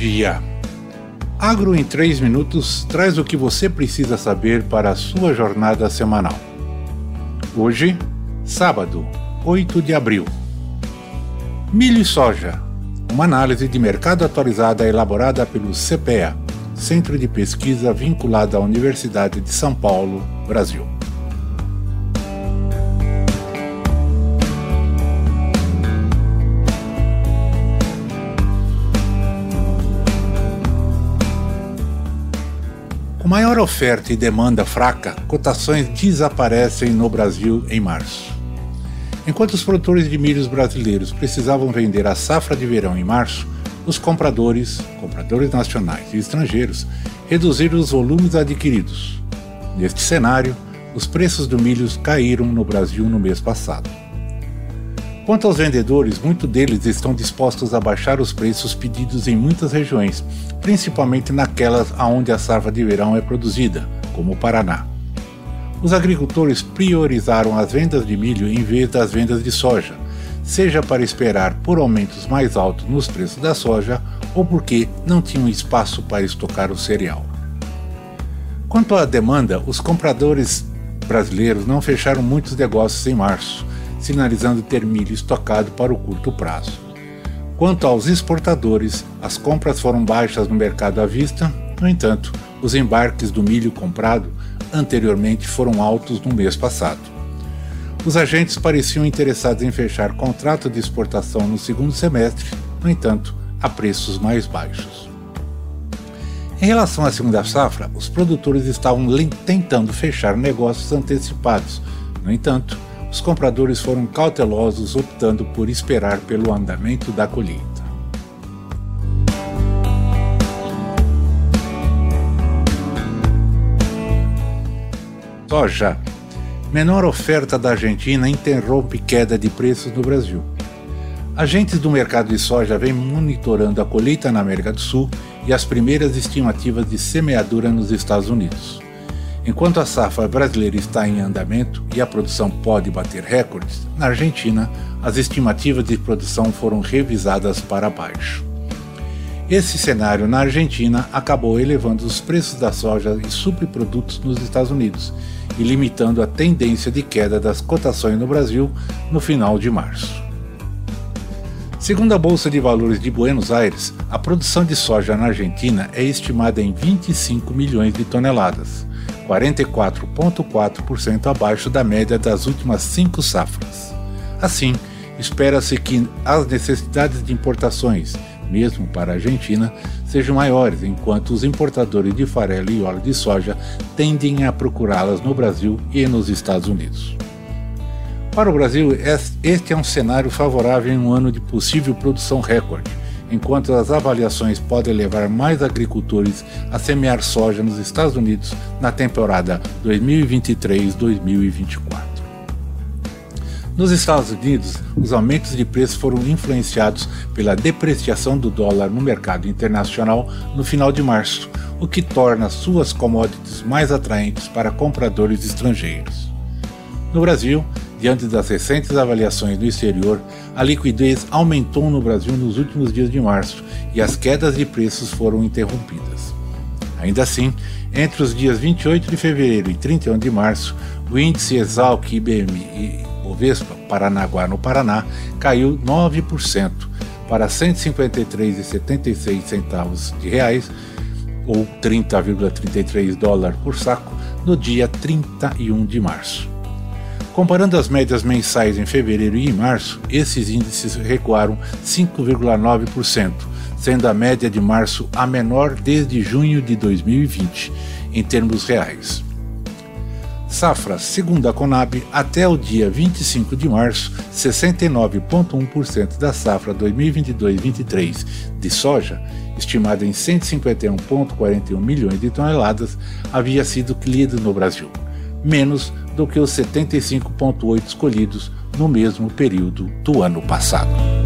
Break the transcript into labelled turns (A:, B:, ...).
A: dia. Agro em 3 minutos traz o que você precisa saber para a sua jornada semanal. Hoje, sábado, 8 de abril. Milho e soja. Uma análise de mercado atualizada elaborada pelo CPEA, Centro de Pesquisa vinculado à Universidade de São Paulo, Brasil. Maior oferta e demanda fraca, cotações desaparecem no Brasil em março. Enquanto os produtores de milhos brasileiros precisavam vender a safra de verão em março, os compradores, compradores nacionais e estrangeiros, reduziram os volumes adquiridos. Neste cenário, os preços do milho caíram no Brasil no mês passado. Quanto aos vendedores, muitos deles estão dispostos a baixar os preços pedidos em muitas regiões, principalmente naquelas onde a safra de verão é produzida, como o Paraná. Os agricultores priorizaram as vendas de milho em vez das vendas de soja, seja para esperar por aumentos mais altos nos preços da soja ou porque não tinham espaço para estocar o cereal. Quanto à demanda, os compradores brasileiros não fecharam muitos negócios em março, sinalizando ter milho estocado para o curto prazo. Quanto aos exportadores, as compras foram baixas no mercado à vista, no entanto, os embarques do milho comprado anteriormente foram altos no mês passado. Os agentes pareciam interessados em fechar contrato de exportação no segundo semestre, no entanto, a preços mais baixos. Em relação à segunda safra, os produtores estavam tentando fechar negócios antecipados. No entanto, os compradores foram cautelosos, optando por esperar pelo andamento da colheita. Soja. Menor oferta da Argentina interrompe queda de preços no Brasil. Agentes do mercado de soja vêm monitorando a colheita na América do Sul e as primeiras estimativas de semeadura nos Estados Unidos. Enquanto a safra brasileira está em andamento e a produção pode bater recordes, na Argentina as estimativas de produção foram revisadas para baixo. Esse cenário na Argentina acabou elevando os preços da soja e subprodutos nos Estados Unidos e limitando a tendência de queda das cotações no Brasil no final de março. Segundo a Bolsa de Valores de Buenos Aires, a produção de soja na Argentina é estimada em 25 milhões de toneladas 44,4% abaixo da média das últimas cinco safras. Assim, espera-se que as necessidades de importações, mesmo para a Argentina, sejam maiores, enquanto os importadores de farelo e óleo de soja tendem a procurá-las no Brasil e nos Estados Unidos. Para o Brasil, este é um cenário favorável em um ano de possível produção recorde enquanto as avaliações podem levar mais agricultores a semear soja nos Estados Unidos na temporada 2023-2024. Nos Estados Unidos, os aumentos de preço foram influenciados pela depreciação do dólar no mercado internacional no final de março, o que torna suas commodities mais atraentes para compradores estrangeiros. No Brasil, diante das recentes avaliações no exterior, a liquidez aumentou no Brasil nos últimos dias de março e as quedas de preços foram interrompidas. Ainda assim, entre os dias 28 de fevereiro e 31 de março, o índice Exalc IBM e Bovespa Paranaguá no Paraná caiu 9% para 153,76 centavos de reais ou 30,33 dólares por saco no dia 31 de março. Comparando as médias mensais em fevereiro e em março, esses índices recuaram 5,9%, sendo a média de março a menor desde junho de 2020, em termos reais. Safra, segundo a Conab, até o dia 25 de março, 69,1% da safra 2022-23 de soja, estimada em 151,41 milhões de toneladas, havia sido colhida no Brasil, menos do que os 75,8 escolhidos no mesmo período do ano passado.